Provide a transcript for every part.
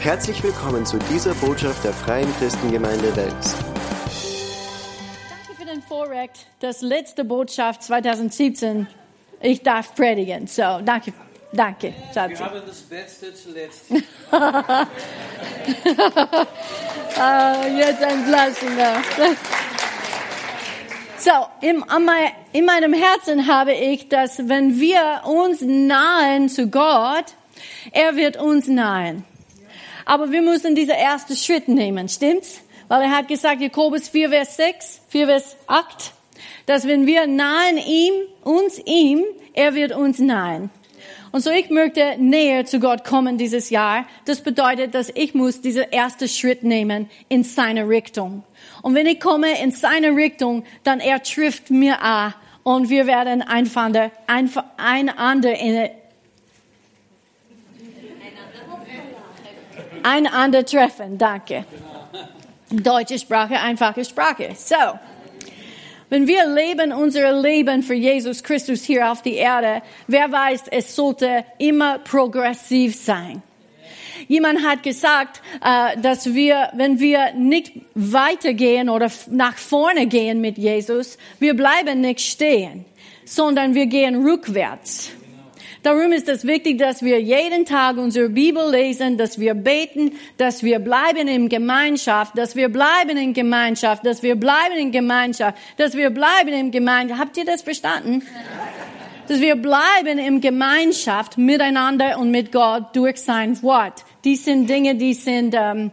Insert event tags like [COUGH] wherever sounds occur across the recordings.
Herzlich willkommen zu dieser Botschaft der Freien Christengemeinde Wels. Danke für den Vorrecht, das letzte Botschaft 2017. Ich darf predigen. So, danke, danke, Wir Schatzi. haben das Beste zuletzt. Ah, [LAUGHS] jetzt ein Blasen da. So, in, mein, in meinem Herzen habe ich, dass wenn wir uns nahen zu Gott, er wird uns nahen. Aber wir müssen diesen ersten Schritt nehmen, stimmt's? Weil er hat gesagt, Jakobus 4, Vers 6, 4, Vers 8, dass wenn wir nahen ihm, uns ihm, er wird uns nahen. Und so ich möchte näher zu Gott kommen dieses Jahr. Das bedeutet, dass ich muss diesen ersten Schritt nehmen in seine Richtung. Und wenn ich komme in seine Richtung, dann er trifft mir an und wir werden einander, einander in, einander treffen. Danke. Deutsche Sprache, einfache Sprache. So. Wenn wir leben unser Leben für Jesus Christus hier auf die Erde, wer weiß, es sollte immer progressiv sein. Jemand hat gesagt, äh, dass wir, wenn wir nicht weitergehen oder nach vorne gehen mit Jesus, wir bleiben nicht stehen, sondern wir gehen rückwärts. Darum ist es wichtig, dass wir jeden Tag unsere Bibel lesen, dass wir beten, dass wir bleiben in Gemeinschaft, dass wir bleiben in Gemeinschaft, dass wir bleiben in Gemeinschaft, dass wir bleiben in Gemeinschaft. Habt ihr das verstanden? Dass wir bleiben in Gemeinschaft miteinander und mit Gott durch sein Wort. Die sind Dinge, die sind ähm,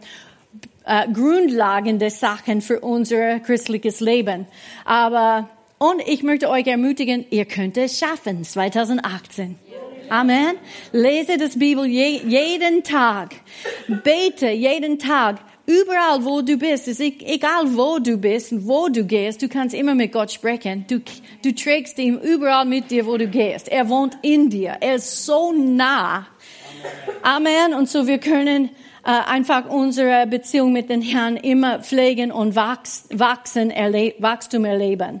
äh, Grundlagen der Sachen für unser christliches Leben. Aber und ich möchte euch ermutigen, ihr könnt es schaffen, 2018. Amen. Lese das Bibel je, jeden Tag. Bete jeden Tag. Überall, wo du bist, ist e- egal wo du bist und wo du gehst, du kannst immer mit Gott sprechen. Du, du trägst ihn überall mit dir, wo du gehst. Er wohnt in dir. Er ist so nah. Amen. Und so wir können äh, einfach unsere Beziehung mit den Herrn immer pflegen und wachs, wachsen, erle Wachstum erleben.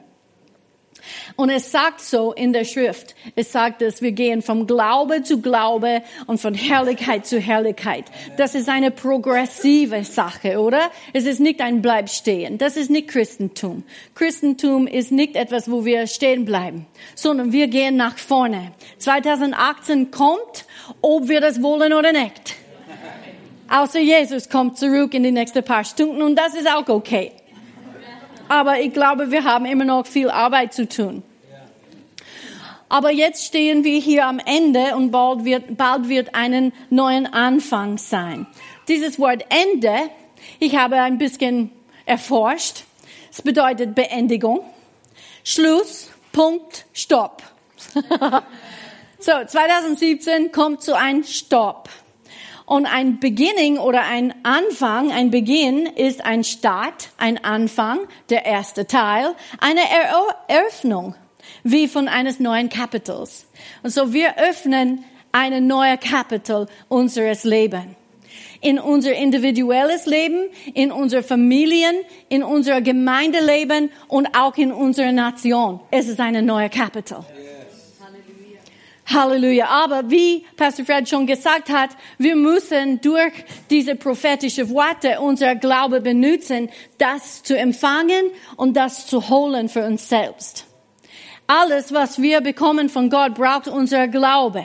Und es sagt so in der Schrift, es sagt, dass wir gehen vom Glaube zu Glaube und von Herrlichkeit zu Herrlichkeit. Das ist eine progressive Sache, oder? Es ist nicht ein Bleibstehen. Das ist nicht Christentum. Christentum ist nicht etwas, wo wir stehen bleiben, sondern wir gehen nach vorne. 2018 kommt, ob wir das wollen oder nicht. Außer Jesus kommt zurück in die nächsten paar Stunden und das ist auch okay. Aber ich glaube, wir haben immer noch viel Arbeit zu tun. Aber jetzt stehen wir hier am Ende und bald wird, bald wird einen neuen Anfang sein. Dieses Wort Ende, ich habe ein bisschen erforscht. Es bedeutet Beendigung, Schluss, Punkt, Stopp. [LAUGHS] so, 2017 kommt zu ein Stopp. Und ein Beginning oder ein Anfang, ein Beginn ist ein Start, ein Anfang, der erste Teil, eine Eröffnung, wie von eines neuen Kapitals. Und so wir öffnen eine neue Kapitel unseres Lebens. In unser individuelles Leben, in unser Familien, in unser Gemeindeleben und auch in unserer Nation. Es ist eine neue Kapitel. Halleluja. Aber wie Pastor Fred schon gesagt hat, wir müssen durch diese prophetische Worte unser Glaube benutzen, das zu empfangen und das zu holen für uns selbst. Alles, was wir bekommen von Gott, braucht unser Glaube.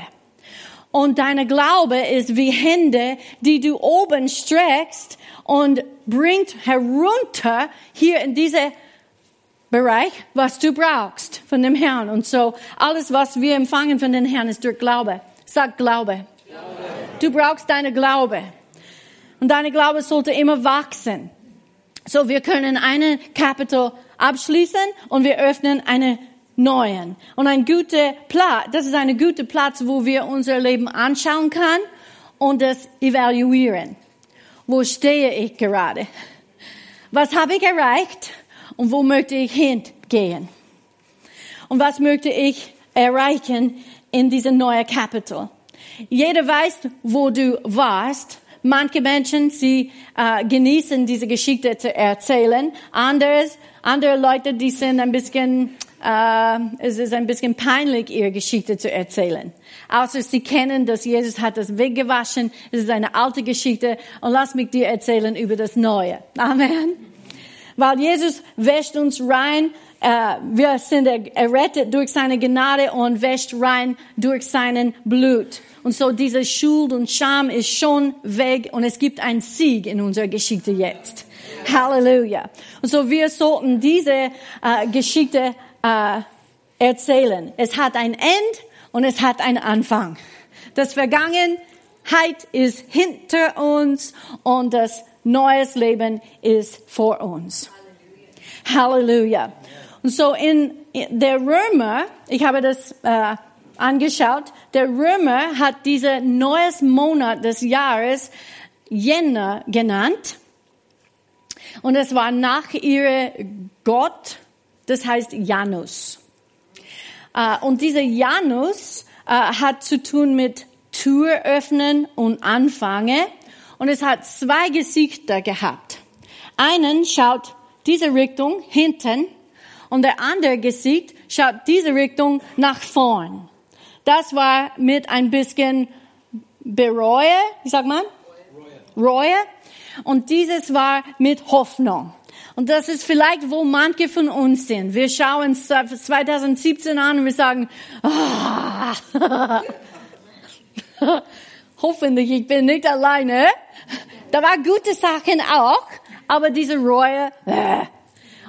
Und deine Glaube ist wie Hände, die du oben streckst und bringt herunter hier in diese Bereich, was du brauchst von dem Herrn. Und so alles, was wir empfangen von dem Herrn, ist durch Glaube. Sag Glaube. Du brauchst deine Glaube. Und deine Glaube sollte immer wachsen. So, wir können eine Kapitel abschließen und wir öffnen eine neuen. Und ein guter Platz, das ist ein guter Platz, wo wir unser Leben anschauen kann und das evaluieren. Wo stehe ich gerade? Was habe ich erreicht und wo möchte ich hingehen? Und was möchte ich erreichen in diesem neuen Kapitel? Jeder weiß, wo du warst, manche Menschen, sie äh, genießen diese Geschichte zu erzählen. Anderes, andere Leute, die sind ein bisschen, äh, es ist ein bisschen peinlich, ihre Geschichte zu erzählen. Außer sie kennen, dass Jesus hat das weggewaschen. Es ist eine alte Geschichte. Und lass mich dir erzählen über das Neue. Amen. Weil Jesus wäscht uns rein äh, wir sind errettet durch seine Gnade und wäscht rein durch seinen Blut. Und so diese Schuld und Scham ist schon weg und es gibt einen Sieg in unserer Geschichte jetzt. Halleluja. Und so wir sollten diese äh, Geschichte äh, erzählen. Es hat ein End und es hat einen Anfang. Das Vergangenheit ist hinter uns und das neues Leben ist vor uns. Halleluja. Und so in, der Römer, ich habe das äh, angeschaut, der Römer hat diese neues Monat des Jahres Jänner genannt. Und es war nach ihre Gott, das heißt Janus. Äh, und dieser Janus äh, hat zu tun mit Tür öffnen und anfangen. Und es hat zwei Gesichter gehabt. Einen schaut diese Richtung hinten und der andere Gesicht schaut diese Richtung nach vorn. Das war mit ein bisschen Bereue, wie sagt man? Reue. Und dieses war mit Hoffnung. Und das ist vielleicht, wo manche von uns sind. Wir schauen 2017 an und wir sagen, ah, [LAUGHS] hoffentlich, ich bin nicht alleine. Da war gute Sachen auch, aber diese Reue, äh,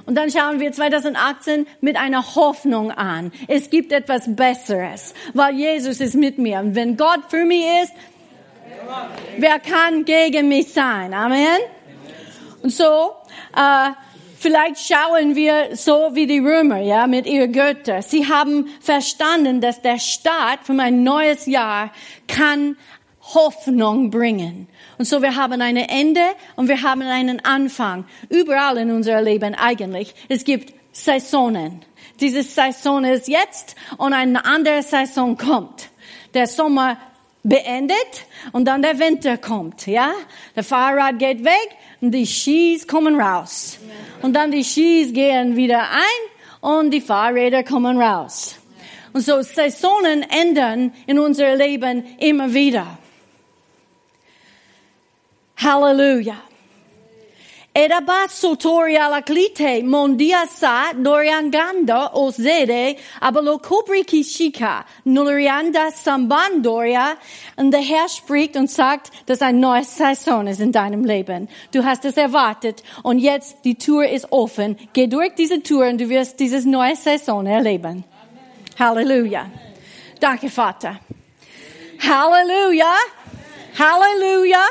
und dann schauen wir 2018 mit einer Hoffnung an. Es gibt etwas Besseres, weil Jesus ist mit mir. Und wenn Gott für mich ist, wer kann gegen mich sein? Amen. Und so, äh, vielleicht schauen wir so wie die Römer, ja, mit ihren Göttern. Sie haben verstanden, dass der Start für ein neues Jahr kann Hoffnung bringen. Und so wir haben ein Ende und wir haben einen Anfang. Überall in unserem Leben eigentlich. Es gibt Saisonen. Diese Saison ist jetzt und eine andere Saison kommt. Der Sommer beendet und dann der Winter kommt, ja? Der Fahrrad geht weg und die Skis kommen raus. Und dann die Skis gehen wieder ein und die Fahrräder kommen raus. Und so Saisonen ändern in unser Leben immer wieder. Hallelujah. Erabasso tori alla clite mondia sa dorianganda o sede abelo copri kishika nulrianda sambandoria und der Herr spricht und sagt, dass ein neues Saison ist in deinem Leben. Du hast es erwartet und jetzt die Tür ist offen. Geh durch diese Tür und du wirst dieses neue Saison erleben. Amen. Halleluja. Danke, Vater. Halleluja. Halleluja.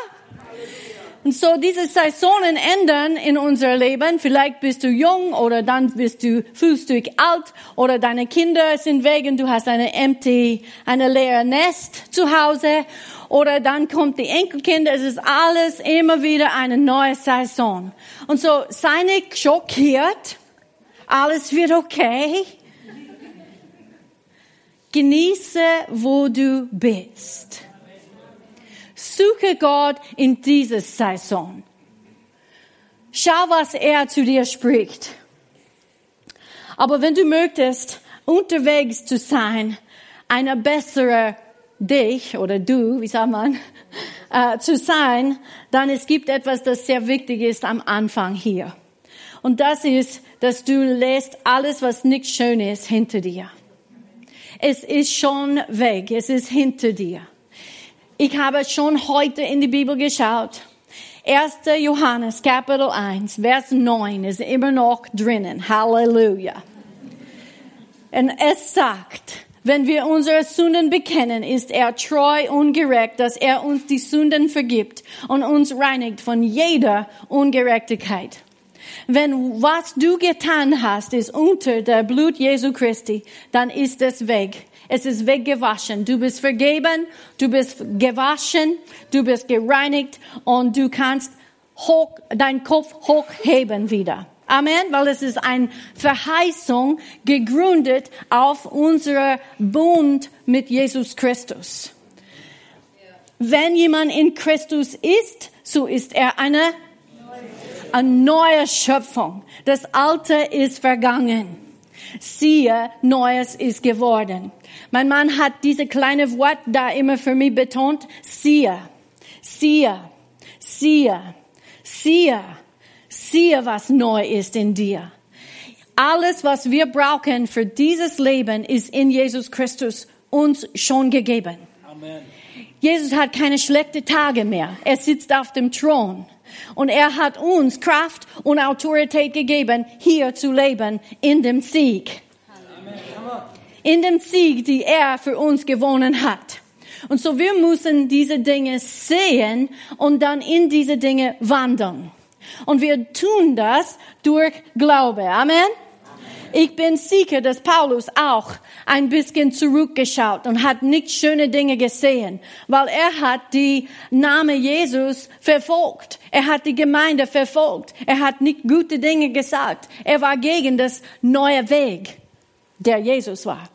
Und so diese Saisonen ändern in unser Leben. Vielleicht bist du jung oder dann bist du, fühlst du dich alt oder deine Kinder sind weg und du hast eine empty, eine leere Nest zu Hause oder dann kommt die Enkelkinder. Es ist alles immer wieder eine neue Saison. Und so sei nicht schockiert. Alles wird okay. Genieße, wo du bist. Suche Gott in dieser Saison. Schau, was er zu dir spricht. Aber wenn du möchtest, unterwegs zu sein, eine bessere dich oder du, wie sagt man, äh, zu sein, dann es gibt etwas, das sehr wichtig ist am Anfang hier. Und das ist, dass du lässt alles, was nicht schön ist, hinter dir. Es ist schon weg. Es ist hinter dir. Ich habe schon heute in die Bibel geschaut. 1. Johannes Kapitel 1, Vers 9 ist immer noch drinnen. Halleluja. Und es sagt, wenn wir unsere Sünden bekennen, ist er treu und gerecht, dass er uns die Sünden vergibt und uns reinigt von jeder Ungerechtigkeit. Wenn was du getan hast, ist unter der Blut Jesu Christi, dann ist es weg. Es ist weggewaschen. Du bist vergeben, du bist gewaschen, du bist gereinigt und du kannst hoch, deinen Kopf hochheben wieder. Amen, weil es ist eine Verheißung gegründet auf unserer Bund mit Jesus Christus. Wenn jemand in Christus ist, so ist er eine, eine neue Schöpfung. Das Alte ist vergangen. Siehe, Neues ist geworden. Mein Mann hat diese kleine Wort da immer für mich betont. Siehe, siehe, siehe, siehe, siehe, was neu ist in dir. Alles, was wir brauchen für dieses Leben, ist in Jesus Christus uns schon gegeben. Amen. Jesus hat keine schlechten Tage mehr. Er sitzt auf dem Thron. Und er hat uns Kraft und Autorität gegeben, hier zu leben in dem Sieg. In dem Sieg, die er für uns gewonnen hat. Und so wir müssen diese Dinge sehen und dann in diese Dinge wandeln. Und wir tun das durch Glaube. Amen. Ich bin sicher, dass Paulus auch ein bisschen zurückgeschaut und hat nicht schöne Dinge gesehen, weil er hat die Name Jesus verfolgt. Er hat die Gemeinde verfolgt. Er hat nicht gute Dinge gesagt. Er war gegen das neue Weg, der Jesus war.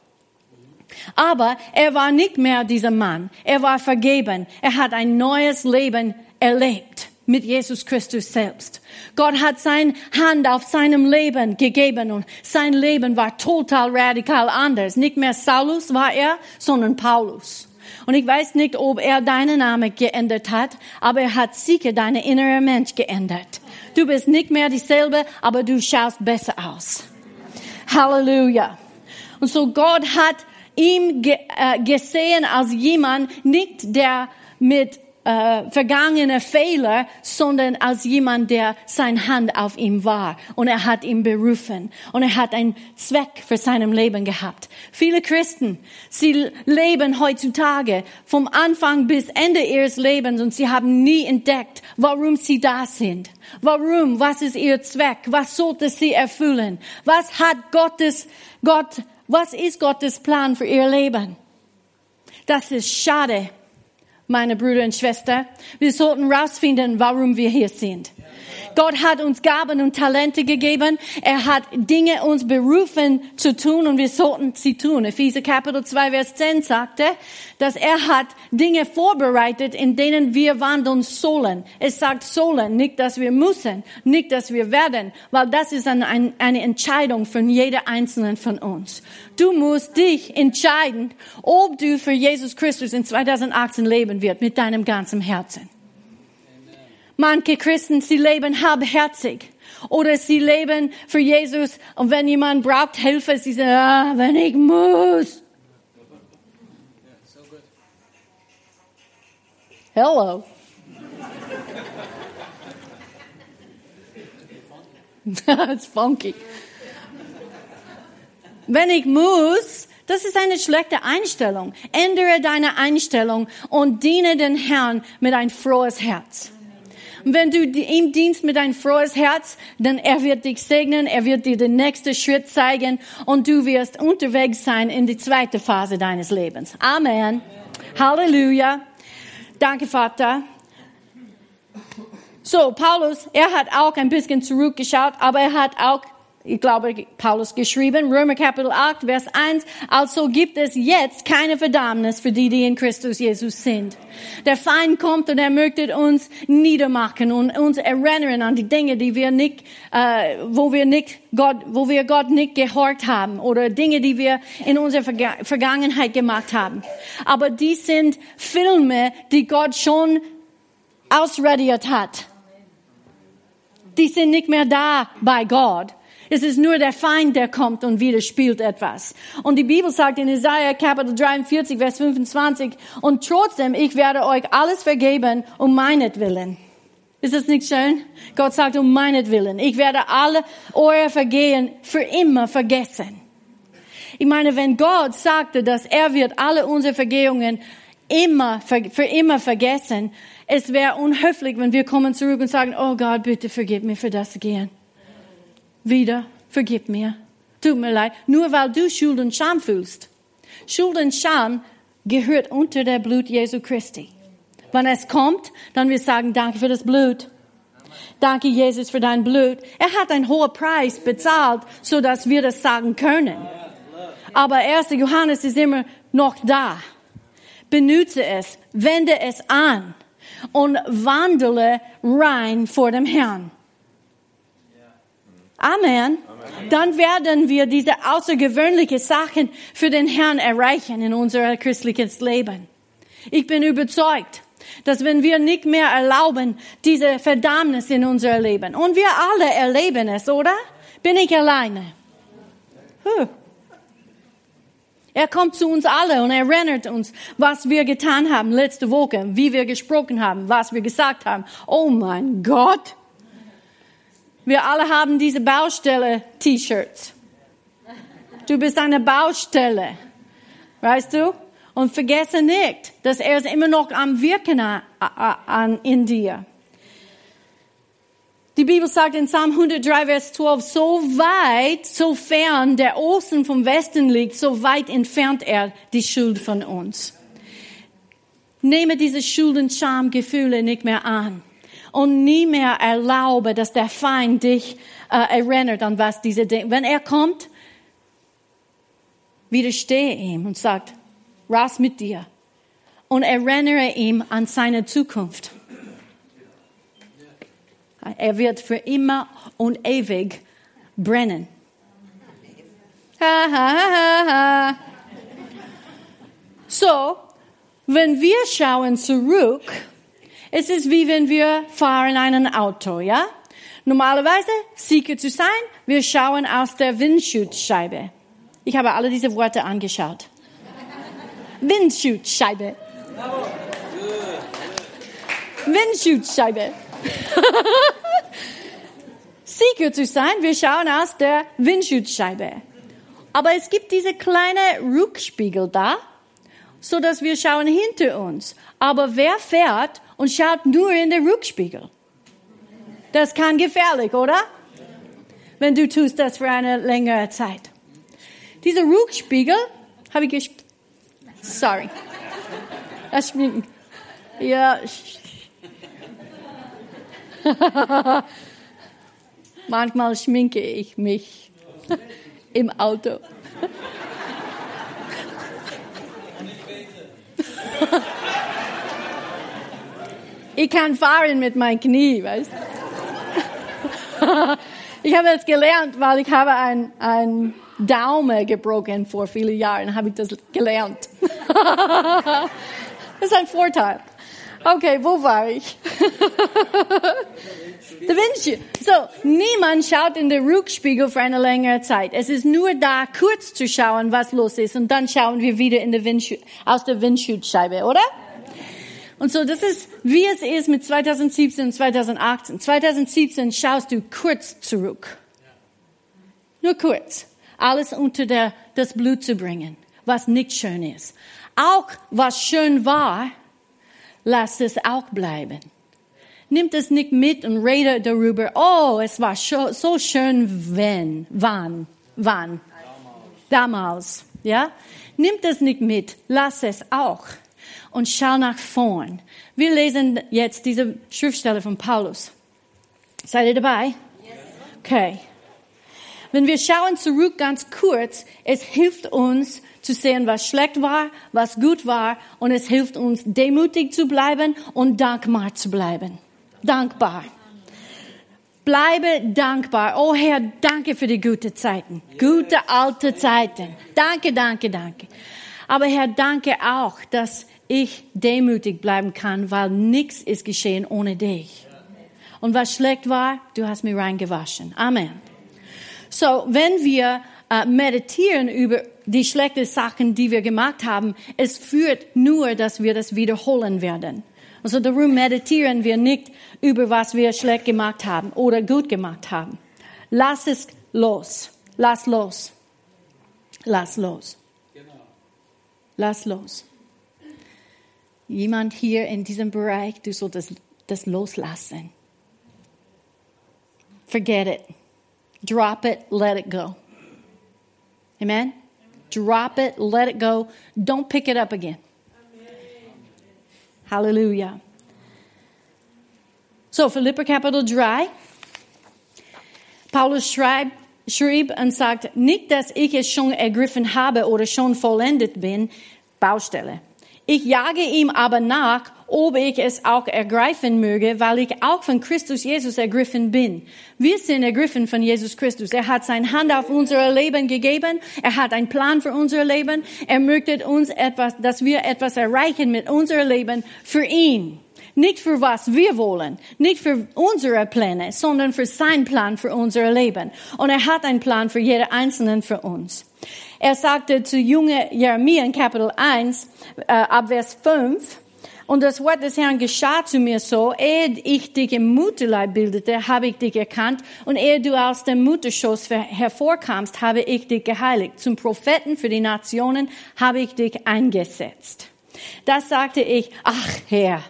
Aber er war nicht mehr dieser Mann. Er war vergeben. Er hat ein neues Leben erlebt mit Jesus Christus selbst. Gott hat seine Hand auf seinem Leben gegeben und sein Leben war total radikal anders. Nicht mehr Saulus war er, sondern Paulus. Und ich weiß nicht, ob er deinen Namen geändert hat, aber er hat sicher deine innere Mensch geändert. Du bist nicht mehr dieselbe, aber du schaust besser aus. Halleluja. Und so Gott hat ge äh, gesehen als jemand, nicht der mit äh, vergangene Fehler, sondern als jemand, der sein Hand auf ihm war. Und er hat ihn berufen. Und er hat einen Zweck für seinem Leben gehabt. Viele Christen, sie leben heutzutage vom Anfang bis Ende ihres Lebens und sie haben nie entdeckt, warum sie da sind. Warum? Was ist ihr Zweck? Was sollte sie erfüllen? Was hat Gottes, Gott, was ist Gottes Plan für ihr Leben? Das ist schade meine Brüder und Schwestern. Wir sollten rausfinden, warum wir hier sind. Gott hat uns Gaben und Talente gegeben. Er hat Dinge uns berufen zu tun und wir sollten sie tun. Epheser Kapitel 2, Vers 10 sagte, dass er hat Dinge vorbereitet, in denen wir wandeln sollen. Es sagt sollen, nicht, dass wir müssen, nicht, dass wir werden, weil das ist eine, eine Entscheidung von jeder Einzelnen von uns. Du musst dich entscheiden, ob du für Jesus Christus in 2018 leben wird mit deinem ganzen Herzen. Manche Christen, sie leben halbherzig. Oder sie leben für Jesus und wenn jemand braucht Hilfe, sie sagen, ah, wenn ich muss. Hello. [LAUGHS] That's funky. Wenn ich muss, das ist eine schlechte Einstellung. Ändere deine Einstellung und diene den Herrn mit ein frohes Herz. Wenn du ihm dienst mit ein frohes Herz, dann er wird dich segnen, er wird dir den nächsten Schritt zeigen und du wirst unterwegs sein in die zweite Phase deines Lebens. Amen. Amen. Halleluja. Danke, Vater. So, Paulus, er hat auch ein bisschen zurückgeschaut, aber er hat auch ich glaube, Paulus geschrieben, Römer Kapitel 8, Vers 1, also gibt es jetzt keine Verdammnis für die, die in Christus Jesus sind. Der Feind kommt und er möchte uns niedermachen und uns erinnern an die Dinge, die wir nicht, äh, wo wir nicht Gott, wo wir Gott nicht gehorcht haben oder Dinge, die wir in unserer Vergangenheit gemacht haben. Aber die sind Filme, die Gott schon ausradiert hat. Die sind nicht mehr da bei Gott. Es ist nur der Feind, der kommt und widerspielt etwas. Und die Bibel sagt in Isaiah Kapitel 43, Vers 25, und trotzdem, ich werde euch alles vergeben um meinetwillen. Ist das nicht schön? Gott sagt um meinetwillen. Ich werde alle eure Vergehen für immer vergessen. Ich meine, wenn Gott sagte, dass er wird alle unsere Vergehungen immer, für immer vergessen, es wäre unhöflich, wenn wir kommen zurück und sagen, oh Gott, bitte vergib mir für das Gehen wieder, vergib mir. Tut mir leid, nur weil du Schuld und Scham fühlst. Schuld und Scham gehört unter der Blut Jesu Christi. Wenn es kommt, dann wir sagen, danke für das Blut. Danke, Jesus, für dein Blut. Er hat einen hohen Preis bezahlt, so dass wir das sagen können. Aber 1. Johannes ist immer noch da. benutze es, wende es an und wandle rein vor dem Herrn. Amen. Dann werden wir diese außergewöhnlichen Sachen für den Herrn erreichen in unser christliches Leben. Ich bin überzeugt, dass wenn wir nicht mehr erlauben, diese Verdammnis in unser Leben, und wir alle erleben es, oder? Bin ich alleine? Huh. Er kommt zu uns alle und erinnert uns, was wir getan haben letzte Woche, wie wir gesprochen haben, was wir gesagt haben. Oh mein Gott, wir alle haben diese Baustelle-T-Shirts. Du bist eine Baustelle. Weißt du? Und vergesse nicht, dass er ist immer noch am Wirken an, in dir. Die Bibel sagt in Psalm 103, Vers 12, so weit, so fern der Osten vom Westen liegt, so weit entfernt er die Schuld von uns. Nehme diese Schuld- und Schamgefühle nicht mehr an und nie mehr erlaube, dass der Feind dich äh, erinnert an was diese Dinge. Wenn er kommt, widerstehe ihm und sagt, raus mit dir und erinnere ihm an seine Zukunft. Er wird für immer und ewig brennen. Ha, ha, ha. So, wenn wir schauen zurück, es ist wie wenn wir fahren ein Auto, ja? Normalerweise, sicher zu sein, wir schauen aus der Windschutzscheibe. Ich habe alle diese Worte angeschaut. Windschutzscheibe. Windschutzscheibe. [LAUGHS] sicher zu sein, wir schauen aus der Windschutzscheibe. Aber es gibt diese kleine Rückspiegel da, so dass wir schauen hinter uns. Aber wer fährt und schaut nur in den Rückspiegel. Das kann gefährlich, oder? Wenn du tust das für eine längere Zeit. Dieser Rückspiegel habe ich gesp Sorry. Das. Ja. [LAUGHS] Manchmal schminke ich mich im Auto. [LAUGHS] Ich kann fahren mit meinem Knie, weißt [LAUGHS] Ich habe das gelernt, weil ich habe ein, ein Daumen gebrochen vor vielen Jahren, habe ich das gelernt. [LAUGHS] das ist ein Vorteil. Okay, wo war ich? [LAUGHS] Da Windschild. So, niemand schaut in den Rückspiegel für eine längere Zeit. Es ist nur da, kurz zu schauen, was los ist, und dann schauen wir wieder in der aus der Windschutzscheibe, oder? Und so, das ist, wie es ist mit 2017 und 2018. 2017 schaust du kurz zurück. Nur kurz. Alles unter der, das Blut zu bringen, was nicht schön ist. Auch was schön war, lass es auch bleiben. Nimmt es nicht mit und rede darüber, oh, es war so schön, wenn, wann, wann. Damals, ja? Nimmt es nicht mit, lass es auch und schau nach vorn. Wir lesen jetzt diese Schriftstelle von Paulus. Seid ihr dabei? Okay. Wenn wir schauen zurück ganz kurz, es hilft uns zu sehen, was schlecht war, was gut war und es hilft uns demütig zu bleiben und dankbar zu bleiben. Dankbar. Bleibe dankbar. Oh Herr, danke für die guten Zeiten. Gute alte Zeiten. Danke, danke, danke. Aber Herr, danke auch, dass ich demütig bleiben kann, weil nichts ist geschehen ohne dich. Und was schlecht war, du hast mir reingewaschen. Amen. So, wenn wir äh, meditieren über die schlechten Sachen, die wir gemacht haben, es führt nur, dass wir das wiederholen werden. Also darum meditieren wir nicht über was wir schlecht gemacht haben oder gut gemacht haben. Lass es los. Lass los. Lass los. Lass los jemand hier in diesem Bereich, du solltest das loslassen. Forget it. Drop it, let it go. Amen? Drop it, let it go. Don't pick it up again. Hallelujah. So, Philipper Kapitel 3. Paulus schreibt, schrieb und sagt, nicht, dass ich es schon ergriffen habe oder schon vollendet bin, Baustelle. Ich jage ihm aber nach, ob ich es auch ergreifen möge, weil ich auch von Christus Jesus ergriffen bin. Wir sind ergriffen von Jesus Christus. Er hat seine Hand auf unser Leben gegeben. Er hat einen Plan für unser Leben. Er möchte uns etwas, dass wir etwas erreichen mit unserem Leben für ihn. Nicht für was wir wollen, nicht für unsere Pläne, sondern für seinen Plan für unser Leben. Und er hat einen Plan für jede Einzelnen für uns. Er sagte zu junge Jeremia in Kapitel 1, äh, ab Vers 5, und das Wort des Herrn geschah zu mir so, ehe ich dich im Mutterleib bildete, habe ich dich erkannt, und ehe du aus dem Mutterschoß hervorkamst, habe ich dich geheiligt. Zum Propheten für die Nationen habe ich dich eingesetzt. Das sagte ich, ach Herr,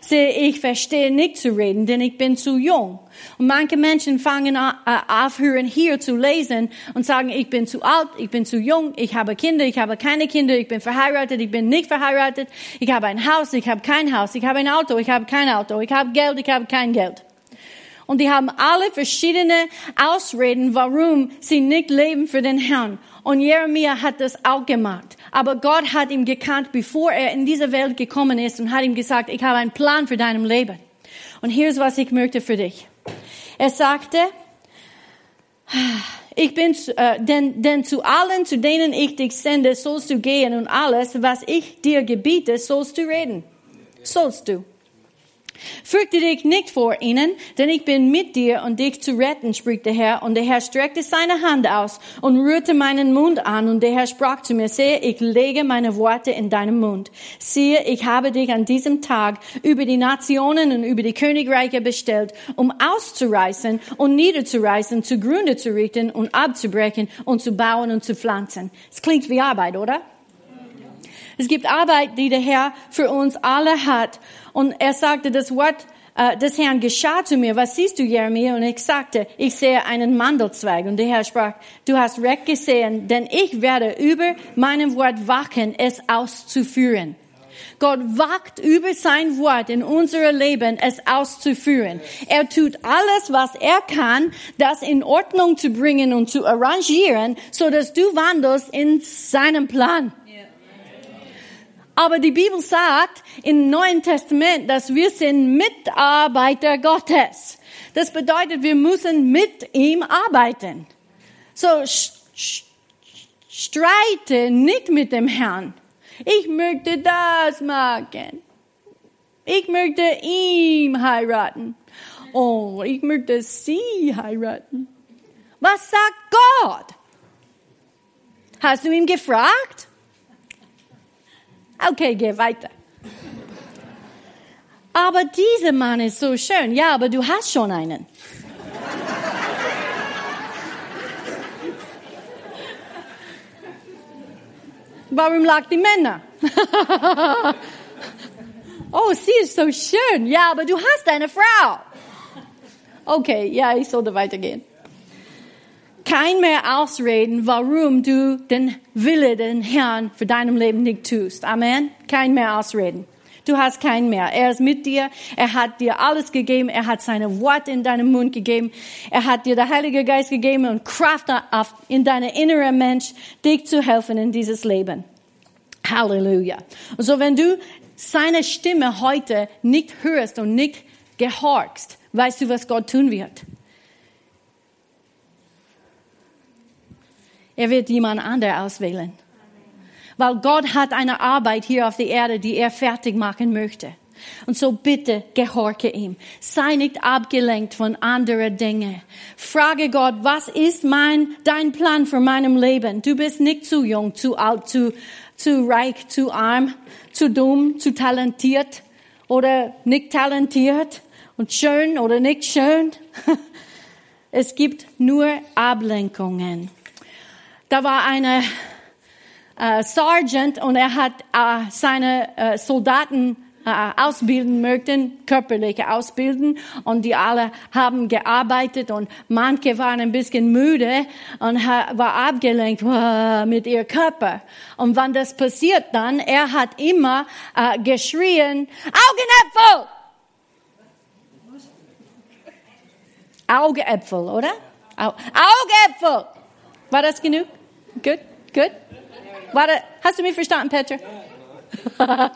sehe ich verstehe nicht zu reden, denn ich bin zu jung. Und manche Menschen fangen an, aufhören hier zu lesen und sagen, ich bin zu alt, ich bin zu jung, ich habe Kinder, ich habe keine Kinder, ich bin verheiratet, ich bin nicht verheiratet, ich habe ein Haus, ich habe kein Haus, ich habe ein Auto, ich habe kein Auto, ich habe Geld, ich habe kein Geld. Und die haben alle verschiedene Ausreden, warum sie nicht leben für den Herrn. Und Jeremia hat das auch gemacht. Aber Gott hat ihn gekannt, bevor er in diese Welt gekommen ist und hat ihm gesagt, ich habe einen Plan für dein Leben. Und hier ist, was ich möchte für dich. Er sagte, ich bin, äh, denn, denn zu allen, zu denen ich dich sende, sollst du gehen und alles, was ich dir gebiete, sollst du reden. Sollst du. Fürchte dich nicht vor ihnen, denn ich bin mit dir, um dich zu retten, spricht der Herr. Und der Herr streckte seine Hand aus und rührte meinen Mund an. Und der Herr sprach zu mir, sehe, ich lege meine Worte in deinem Mund. Siehe, ich habe dich an diesem Tag über die Nationen und über die Königreiche bestellt, um auszureißen und niederzureißen, zugrunde zu richten und abzubrechen und zu bauen und zu pflanzen. Es klingt wie Arbeit, oder? Es gibt Arbeit, die der Herr für uns alle hat. Und er sagte, das Wort äh, des Herrn geschah zu mir. Was siehst du, Jeremia? Und ich sagte, ich sehe einen Mandelzweig. Und der Herr sprach, du hast recht gesehen, denn ich werde über meinem Wort wachen, es auszuführen. Gott wacht über sein Wort in unser Leben, es auszuführen. Er tut alles, was er kann, das in Ordnung zu bringen und zu arrangieren, so dass du wandelst in seinem Plan. Aber die Bibel sagt im Neuen Testament, dass wir sind Mitarbeiter Gottes. Das bedeutet, wir müssen mit ihm arbeiten. So, streite nicht mit dem Herrn. Ich möchte das machen. Ich möchte ihn heiraten. Oh, ich möchte sie heiraten. Was sagt Gott? Hast du ihn gefragt? Okay, geh weiter. Aber dieser Mann ist so schön. Ja, aber du hast schon einen. Warum lag die Männer? [LAUGHS] oh, sie ist so schön. Ja, aber du hast eine Frau. Okay, ja, ich sollte weitergehen kein mehr ausreden, warum du den Wille den Herrn für deinem Leben nicht tust. Amen. Kein mehr ausreden. Du hast keinen mehr. Er ist mit dir. Er hat dir alles gegeben. Er hat seine Worte in deinem Mund gegeben. Er hat dir der Heilige Geist gegeben und Kraft in deine innere Mensch, dich zu helfen in dieses Leben. Halleluja. Und so, wenn du seine Stimme heute nicht hörst und nicht gehorchst, weißt du, was Gott tun wird. Er wird jemand anderen auswählen. Weil Gott hat eine Arbeit hier auf der Erde, die er fertig machen möchte. Und so bitte gehorche ihm. Sei nicht abgelenkt von anderen Dingen. Frage Gott, was ist mein, dein Plan für meinem Leben? Du bist nicht zu jung, zu alt, zu, zu reich, zu arm, zu dumm, zu talentiert oder nicht talentiert und schön oder nicht schön. [LAUGHS] Es gibt nur Ablenkungen. Da war eine äh, Sergeant und er hat äh, seine äh, Soldaten äh, ausbilden möchten, körperliche ausbilden und die alle haben gearbeitet und manche waren ein bisschen müde und war abgelenkt mit ihr Körper. Und wann das passiert dann, er hat immer äh, geschrien, Augenäpfel! Augäpfel, oder? Au! War das genug? Gut, gut. Warte, hast du mich verstanden, Petra? [LAUGHS]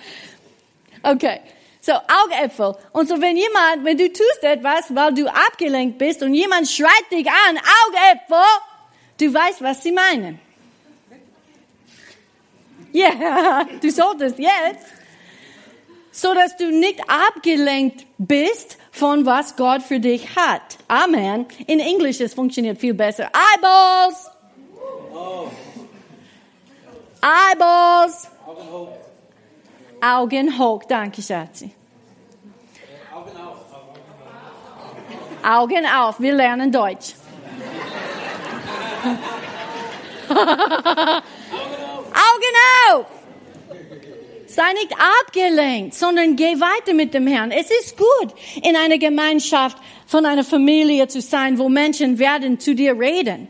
okay. So, Augäpfel. Und so, wenn jemand, wenn du tust etwas, weil du abgelenkt bist und jemand schreit dich an, Augäpfel, du weißt, was sie meinen. Ja, yeah, [LAUGHS] du solltest jetzt. So, dass du nicht abgelenkt bist von was Gott für dich hat. Amen. In Englisch, es funktioniert viel besser. Eyeballs! Eyeballs! Augen hoch. Danke, Schatzi. Augen auf. Augen auf. Wir lernen Deutsch. Augen auf. Sei nicht abgelenkt, sondern geh weiter mit dem Herrn. Es ist gut, in einer Gemeinschaft von einer Familie zu sein, wo Menschen werden zu dir reden.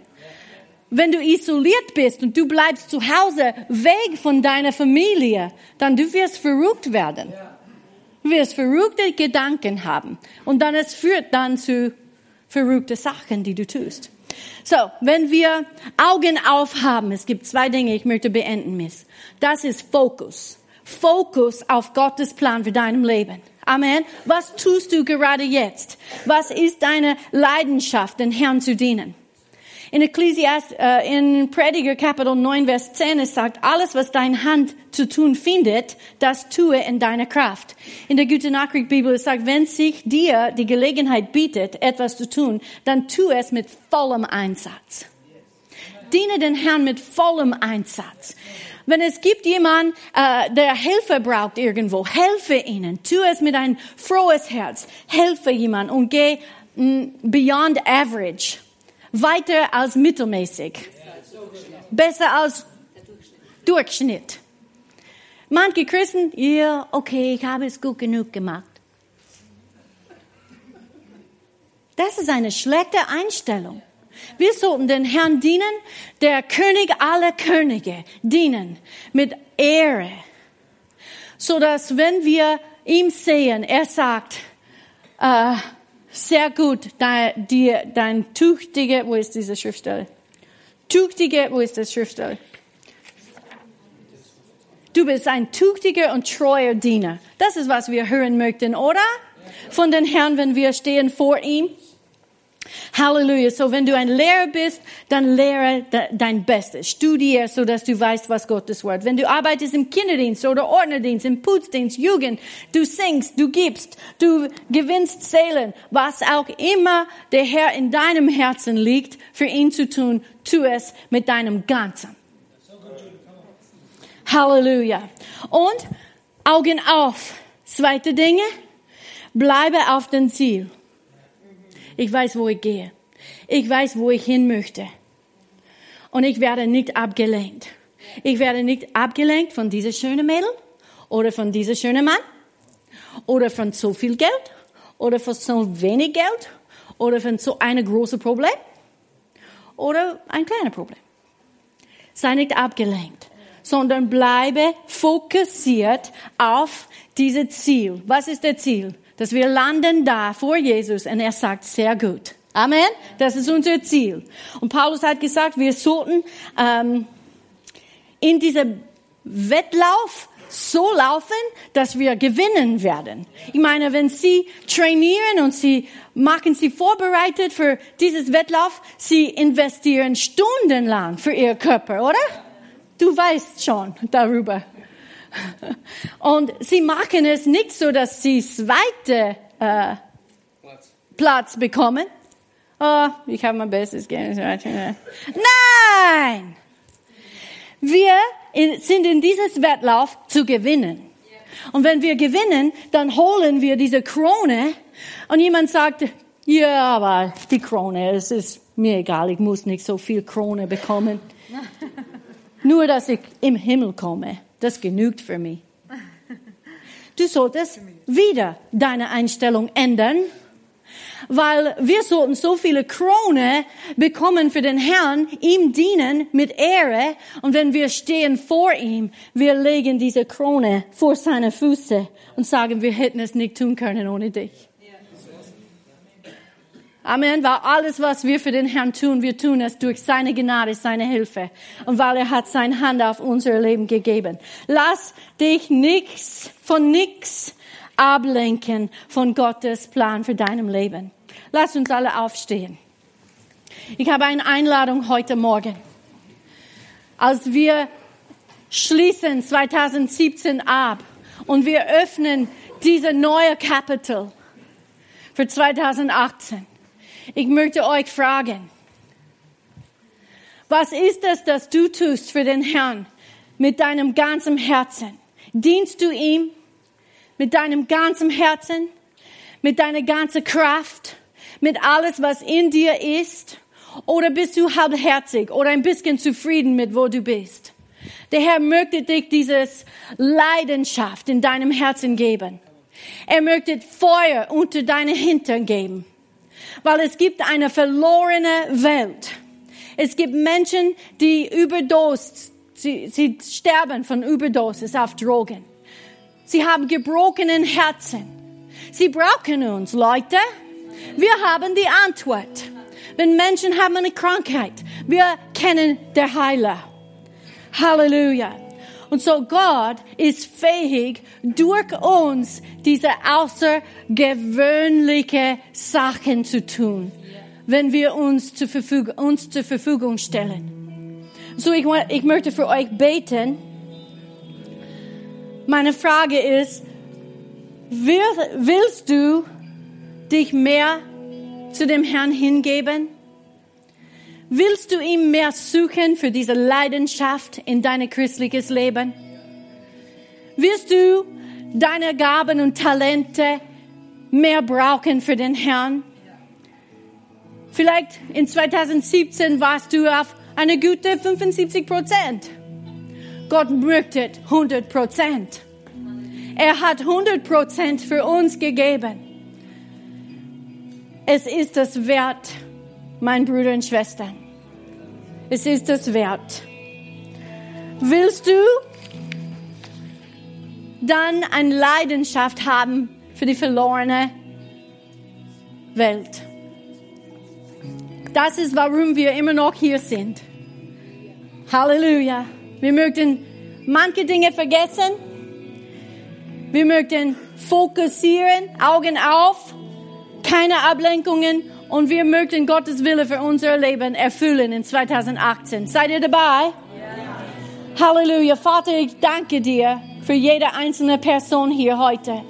Wenn du isoliert bist und du bleibst zu Hause weg von deiner Familie, dann du wirst verrückt werden. Du wirst verrückte Gedanken haben. Und dann es führt dann zu verrückte Sachen, die du tust. So, wenn wir Augen aufhaben, es gibt zwei Dinge, ich möchte beenden, Miss. Das ist Fokus. Fokus auf Gottes Plan für deinem Leben. Amen. Was tust du gerade jetzt? Was ist deine Leidenschaft, den Herrn zu dienen? In Ecclesiast, äh, in Prediger Kapitel 9, Vers 10, es sagt, alles, was deine Hand zu tun findet, das tue in deiner Kraft. In der Gute Nachricht Bibel, es sagt, wenn sich dir die Gelegenheit bietet, etwas zu tun, dann tu es mit vollem Einsatz. Diene den Herrn mit vollem Einsatz. Wenn es gibt jemand, äh, der Hilfe braucht irgendwo, helfe ihnen. Tu es mit ein frohes Herz. Helfe jemand und geh mm, beyond average weiter als mittelmäßig. Besser als Durchschnitt. Manche Christen, ja, okay, ich habe es gut genug gemacht. Das ist eine schlechte Einstellung. Wir sollten den Herrn dienen, der König aller Könige dienen, mit Ehre. So dass wenn wir ihm sehen, er sagt, äh, sehr gut, dein, die, dein tüchtige, wo ist diese Schriftstelle? Tüchtige, wo ist das Schriftstelle? Du bist ein tüchtiger und treuer Diener. Das ist, was wir hören möchten, oder? Von den Herrn, wenn wir stehen vor ihm. Halleluja. So, wenn du ein Lehrer bist, dann lehre dein Bestes. Studiere, so dass du weißt, was Gottes Wort. Wenn du arbeitest im Kinderdienst oder Ordnerdienst, im Putzdienst, Jugend, du singst, du gibst, du gewinnst Seelen, was auch immer der Herr in deinem Herzen liegt, für ihn zu tun, tu es mit deinem Ganzen. Halleluja. Und Augen auf. Zweite Dinge. Bleibe auf dem Ziel. Ich weiß, wo ich gehe. Ich weiß, wo ich hin möchte. Und ich werde nicht abgelenkt. Ich werde nicht abgelenkt von dieser schönen Mädel oder von dieser schönen Mann oder von so viel Geld oder von so wenig Geld oder von so einem großen Problem oder ein kleines Problem. Sei nicht abgelenkt, sondern bleibe fokussiert auf dieses Ziel. Was ist der Ziel? Dass wir landen da vor Jesus und er sagt, sehr gut. Amen. Das ist unser Ziel. Und Paulus hat gesagt, wir sollten ähm, in diesem Wettlauf so laufen, dass wir gewinnen werden. Ich meine, wenn Sie trainieren und Sie machen Sie vorbereitet für dieses Wettlauf, Sie investieren stundenlang für Ihr Körper, oder? Du weißt schon darüber. Und sie machen es nicht so, dass sie zweite äh, Platz. Platz bekommen. Oh, ich habe mein Bestes gegeben. Nein! Wir sind in dieses Wettlauf zu gewinnen. Und wenn wir gewinnen, dann holen wir diese Krone. Und jemand sagt, ja, aber die Krone, es ist mir egal, ich muss nicht so viel Krone bekommen. Nur, dass ich im Himmel komme. Das genügt für mich. Du solltest wieder deine Einstellung ändern, weil wir sollten so viele Krone bekommen für den Herrn, ihm dienen mit Ehre. Und wenn wir stehen vor ihm, wir legen diese Krone vor seine Füße und sagen, wir hätten es nicht tun können ohne dich. Amen. Weil alles, was wir für den Herrn tun, wir tun es durch seine Gnade, seine Hilfe. Und weil er hat seine Hand auf unser Leben gegeben. Lass dich nichts von nichts ablenken von Gottes Plan für deinem Leben. Lass uns alle aufstehen. Ich habe eine Einladung heute Morgen. Als wir schließen 2017 ab und wir öffnen diese neue Capital für 2018. Ich möchte euch fragen, was ist es, das du tust für den Herrn mit deinem ganzen Herzen? Dienst du ihm mit deinem ganzen Herzen, mit deiner ganzen Kraft, mit alles, was in dir ist? Oder bist du halbherzig oder ein bisschen zufrieden mit, wo du bist? Der Herr möchte dich dieses Leidenschaft in deinem Herzen geben. Er möchte Feuer unter deine Hintern geben. Weil es gibt eine verlorene Welt. Es gibt Menschen, die überdost, sie, sie sterben von Überdosis auf Drogen. Sie haben gebrochenen Herzen. Sie brauchen uns, Leute. Wir haben die Antwort. Wenn Menschen haben eine Krankheit, wir kennen der Heiler. Halleluja. Und so Gott ist fähig, durch uns diese außergewöhnliche Sachen zu tun, wenn wir uns zur Verfügung, uns zur Verfügung stellen. So ich, ich möchte für euch beten. Meine Frage ist, willst du dich mehr zu dem Herrn hingeben? Willst du ihm mehr suchen für diese Leidenschaft in dein christliches Leben? Wirst du deine Gaben und Talente mehr brauchen für den Herrn? Vielleicht in 2017 warst du auf eine gute 75 Prozent. Gott möchte 100 Prozent. Er hat 100 Prozent für uns gegeben. Es ist das wert, mein Brüder und Schwestern. Es ist es wert. Willst du dann eine Leidenschaft haben für die verlorene Welt? Das ist, warum wir immer noch hier sind. Halleluja. Wir möchten manche Dinge vergessen. Wir möchten fokussieren, Augen auf, keine Ablenkungen und wir möchten Gottes Wille für unser Leben erfüllen in 2018. Seid ihr dabei? Ja. Halleluja. Vater, ich danke dir für jede einzelne Person hier heute.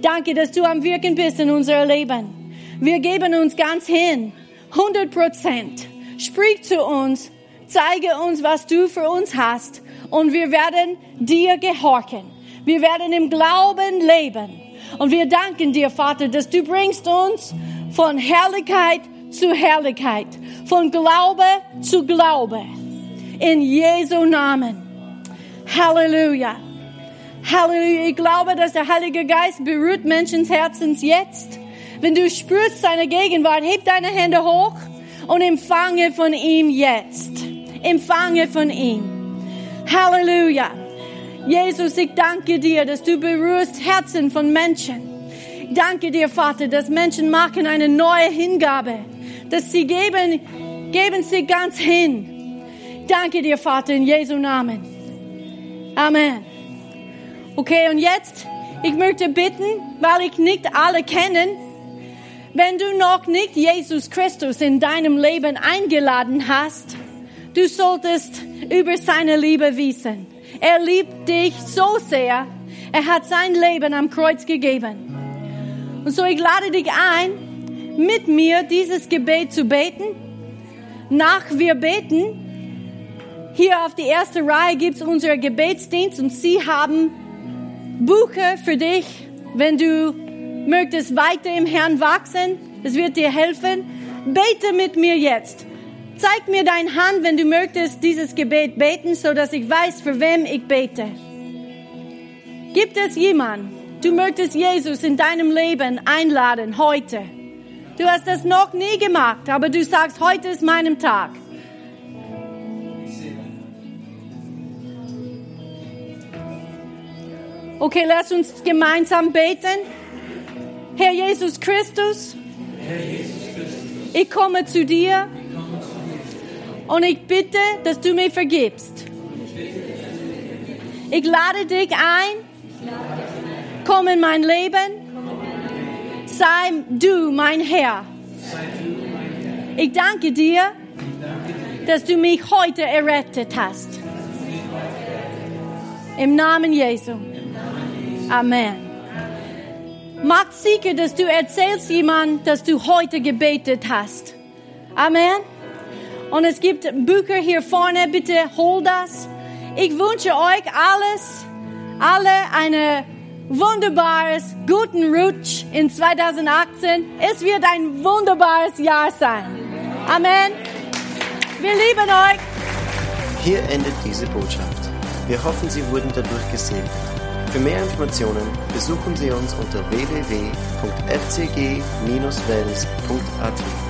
Danke, dass du am Wirken bist in unser Leben. Wir geben uns ganz hin. 100 Prozent. Sprich zu uns. Zeige uns, was du für uns hast. Und wir werden dir gehorchen. Wir werden im Glauben leben. Und wir danken dir, Vater, dass du bringst uns von Herrlichkeit zu Herrlichkeit, von Glaube zu Glaube. In Jesu Namen. Halleluja. Halleluja. Ich glaube, dass der Heilige Geist berührt Menschens Herzens jetzt. Wenn du spürst seine Gegenwart, heb deine Hände hoch und empfange von ihm jetzt. Empfange von ihm. Halleluja. Jesus, ich danke dir, dass du berührst Herzen von Menschen danke dir, Vater, dass Menschen machen eine neue Hingabe, dass sie geben, geben sie ganz hin. Danke dir, Vater, in Jesu Namen. Amen. Okay, und jetzt, ich möchte bitten, weil ich nicht alle kennen, wenn du noch nicht Jesus Christus in deinem Leben eingeladen hast, du solltest über seine Liebe wissen. Er liebt dich so sehr. Er hat sein Leben am Kreuz gegeben. Und so, ich lade dich ein, mit mir dieses Gebet zu beten. Nach wir beten, hier auf die erste Reihe gibt es unser Gebetsdienst und sie haben Bücher für dich, wenn du möchtest weiter im Herrn wachsen. Es wird dir helfen. Bete mit mir jetzt. Zeig mir deine Hand, wenn du möchtest dieses Gebet beten, so dass ich weiß, für wem ich bete. Gibt es jemanden? Du möchtest Jesus in deinem Leben einladen heute. Du hast das noch nie gemacht, aber du sagst, heute ist meinem Tag. Okay, lass uns gemeinsam beten. Herr Jesus Christus, Herr Jesus Christus Ich komme zu dir und ich bitte, dass du mir vergibst. Ich lade dich ein. Komm in mein Leben. Sei du mein Herr. Ich danke dir, dass du mich heute errettet hast. Im Namen Jesu. Amen. Mach sicher, dass du erzählst jemand, dass du heute gebetet hast. Amen. Und es gibt Bücher hier vorne, bitte hol das. Ich wünsche euch alles, alle eine wunderbares, guten Rutsch in 2018. Es wird ein wunderbares Jahr sein. Amen. Wir lieben euch. Hier endet diese Botschaft. Wir hoffen, Sie wurden dadurch gesegnet. Für mehr Informationen besuchen Sie uns unter www.fcg-wells.at.